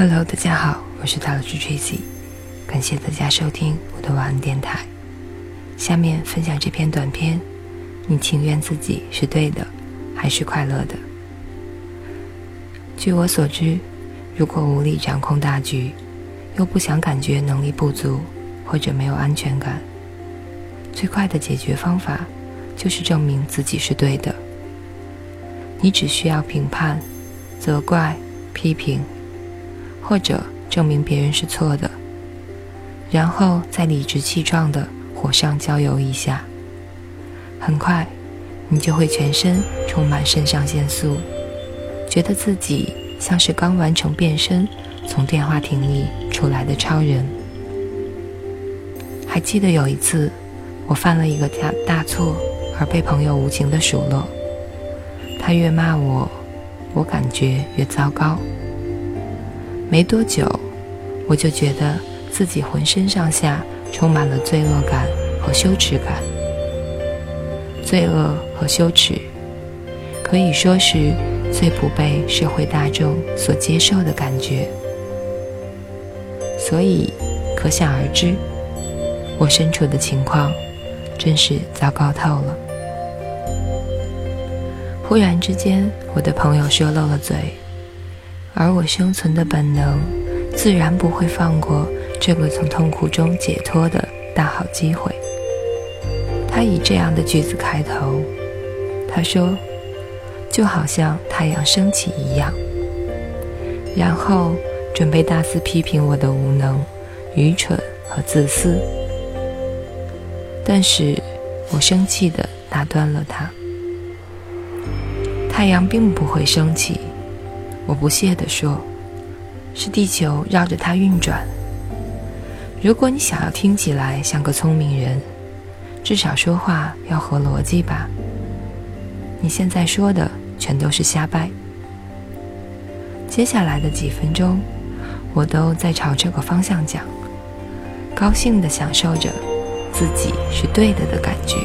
Hello，大家好，我是大老师 Tracy，感谢大家收听我的晚安电台。下面分享这篇短片：你情愿自己是对的，还是快乐的？据我所知，如果无力掌控大局，又不想感觉能力不足或者没有安全感，最快的解决方法就是证明自己是对的。你只需要评判、责怪、批评。或者证明别人是错的，然后再理直气壮的火上浇油一下，很快，你就会全身充满肾上腺素，觉得自己像是刚完成变身从电话亭里出来的超人。还记得有一次，我犯了一个大大错，而被朋友无情的数落，他越骂我，我感觉越糟糕。没多久，我就觉得自己浑身上下充满了罪恶感和羞耻感。罪恶和羞耻可以说是最不被社会大众所接受的感觉，所以可想而知，我身处的情况真是糟糕透了。忽然之间，我的朋友说漏了嘴。而我生存的本能，自然不会放过这个从痛苦中解脱的大好机会。他以这样的句子开头，他说：“就好像太阳升起一样。”然后准备大肆批评我的无能、愚蠢和自私。但是我生气地打断了他：“太阳并不会升起。”我不屑地说：“是地球绕着它运转。如果你想要听起来像个聪明人，至少说话要合逻辑吧。你现在说的全都是瞎掰。”接下来的几分钟，我都在朝这个方向讲，高兴地享受着自己是对的的感觉，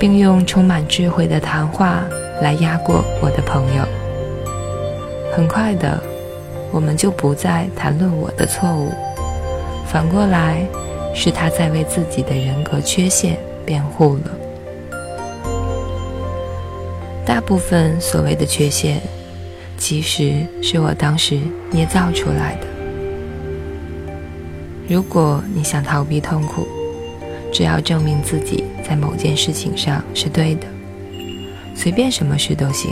并用充满智慧的谈话来压过我的朋友。很快的，我们就不再谈论我的错误，反过来，是他在为自己的人格缺陷辩护了。大部分所谓的缺陷，其实是我当时捏造出来的。如果你想逃避痛苦，只要证明自己在某件事情上是对的，随便什么事都行。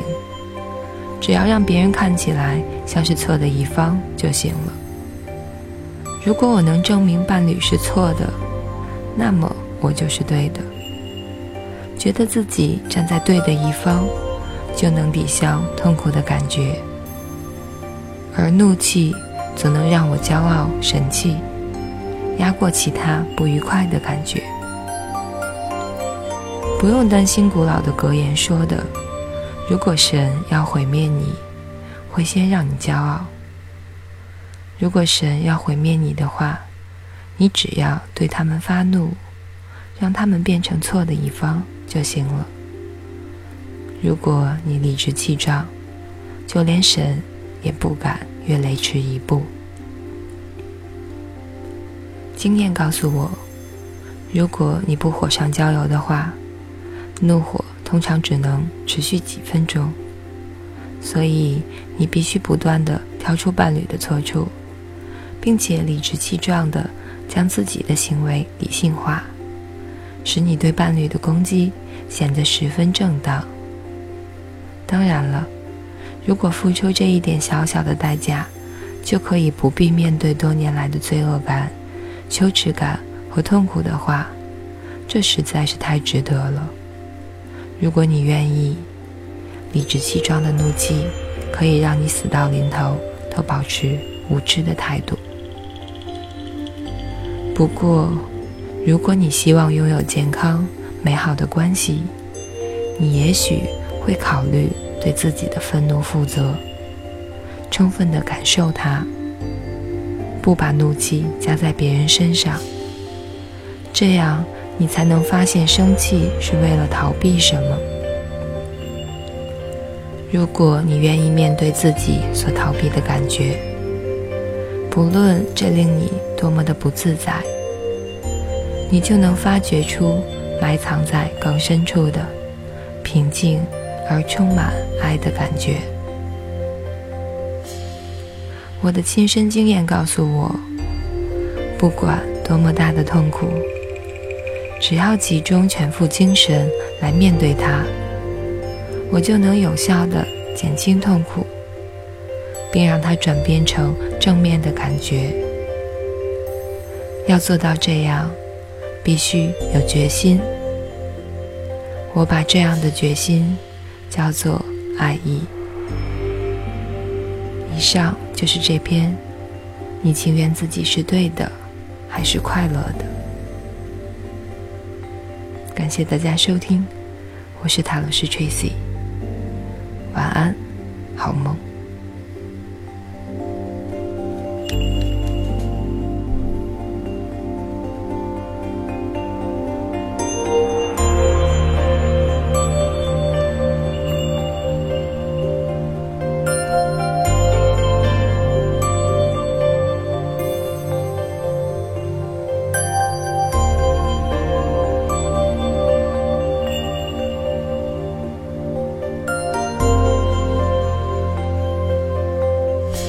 只要让别人看起来像是错的一方就行了。如果我能证明伴侣是错的，那么我就是对的。觉得自己站在对的一方，就能抵消痛苦的感觉。而怒气则能让我骄傲神气，压过其他不愉快的感觉。不用担心古老的格言说的。如果神要毁灭你，会先让你骄傲。如果神要毁灭你的话，你只要对他们发怒，让他们变成错的一方就行了。如果你理直气壮，就连神也不敢越雷池一步。经验告诉我，如果你不火上浇油的话，怒火。通常只能持续几分钟，所以你必须不断的挑出伴侣的错处，并且理直气壮的将自己的行为理性化，使你对伴侣的攻击显得十分正当。当然了，如果付出这一点小小的代价，就可以不必面对多年来的罪恶感、羞耻感和痛苦的话，这实在是太值得了。如果你愿意，理直气壮的怒气可以让你死到临头都保持无知的态度。不过，如果你希望拥有健康美好的关系，你也许会考虑对自己的愤怒负责，充分的感受它，不把怒气加在别人身上，这样。你才能发现生气是为了逃避什么。如果你愿意面对自己所逃避的感觉，不论这令你多么的不自在，你就能发掘出埋藏在更深处的平静而充满爱的感觉。我的亲身经验告诉我，不管多么大的痛苦，只要集中全副精神来面对它，我就能有效的减轻痛苦，并让它转变成正面的感觉。要做到这样，必须有决心。我把这样的决心叫做爱意。以上就是这篇。你情愿自己是对的，还是快乐的？感谢大家收听，我是塔罗师 Tracy。晚安，好梦。